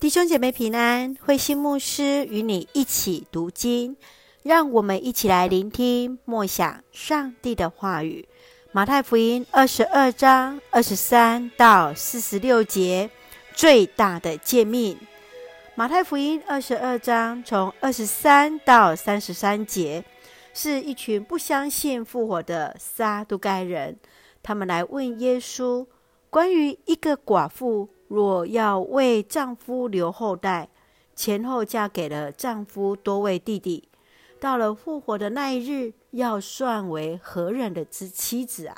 弟兄姐妹平安，慧心牧师与你一起读经，让我们一起来聆听默想上帝的话语。马太福音二十二章二十三到四十六节，最大的诫命。马太福音二十二章从二十三到三十三节，是一群不相信复活的撒都该人，他们来问耶稣关于一个寡妇。若要为丈夫留后代，前后嫁给了丈夫多位弟弟，到了复活的那一日，要算为何人的之妻子啊？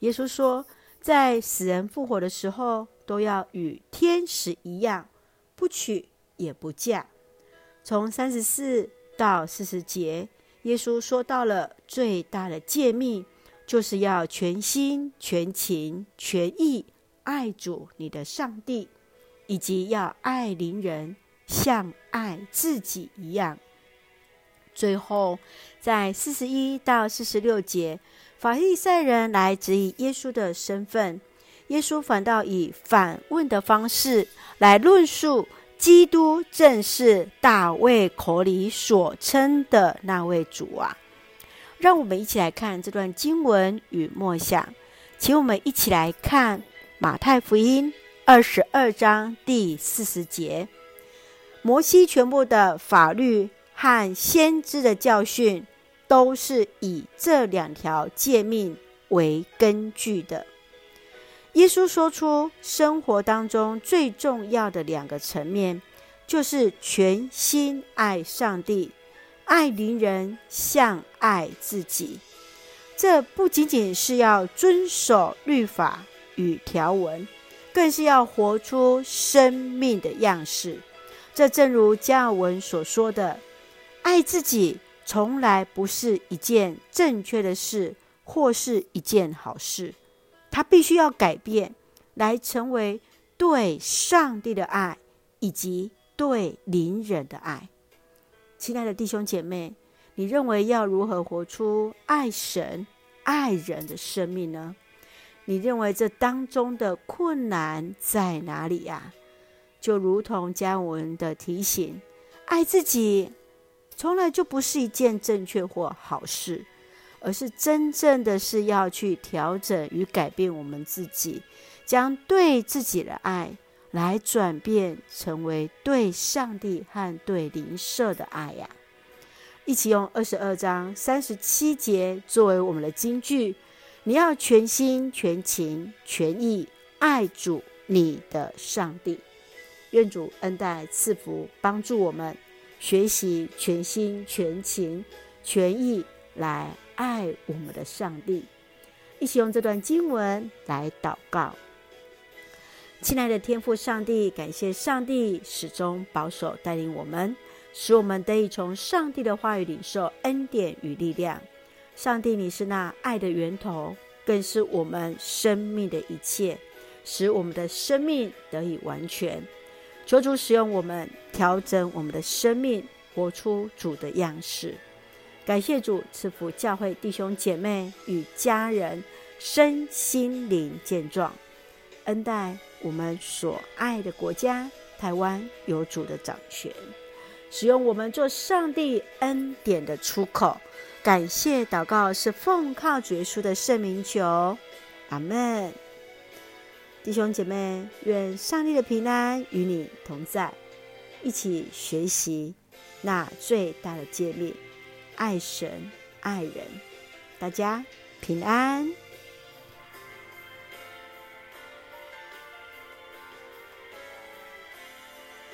耶稣说，在死人复活的时候，都要与天使一样，不娶也不嫁。从三十四到四十节，耶稣说到了最大的诫命，就是要全心、全情、全意。爱主你的上帝，以及要爱邻人，像爱自己一样。最后，在四十一到四十六节，法利赛人来质疑耶稣的身份，耶稣反倒以反问的方式来论述，基督正是大卫口里所称的那位主啊！让我们一起来看这段经文与默想，请我们一起来看。马太福音二十二章第四十节，摩西全部的法律和先知的教训，都是以这两条诫命为根据的。耶稣说出生活当中最重要的两个层面，就是全心爱上帝，爱邻人像爱自己。这不仅仅是要遵守律法。与条文，更是要活出生命的样式。这正如加尔文所说的：“爱自己从来不是一件正确的事，或是一件好事。它必须要改变，来成为对上帝的爱，以及对邻人的爱。”亲爱的弟兄姐妹，你认为要如何活出爱神、爱人的生命呢？你认为这当中的困难在哪里呀？就如同加文的提醒，爱自己从来就不是一件正确或好事，而是真正的是要去调整与改变我们自己，将对自己的爱来转变成为对上帝和对邻舍的爱呀。一起用二十二章三十七节作为我们的金句。你要全心、全情、全意爱主你的上帝。愿主恩待赐福，帮助我们学习全心、全情、全意来爱我们的上帝。一起用这段经文来祷告。亲爱的天父上帝，感谢上帝始终保守带领我们，使我们得以从上帝的话语领受恩典与力量。上帝，你是那爱的源头，更是我们生命的一切，使我们的生命得以完全。求主使用我们，调整我们的生命，活出主的样式。感谢主赐福教会弟兄姐妹与家人身心灵健壮，恩待我们所爱的国家台湾有主的掌权，使用我们做上帝恩典的出口。感谢祷告是奉靠主耶稣的圣名求，阿门。弟兄姐妹，愿上帝的平安与你同在，一起学习那最大的诫命，爱神爱人。大家平安。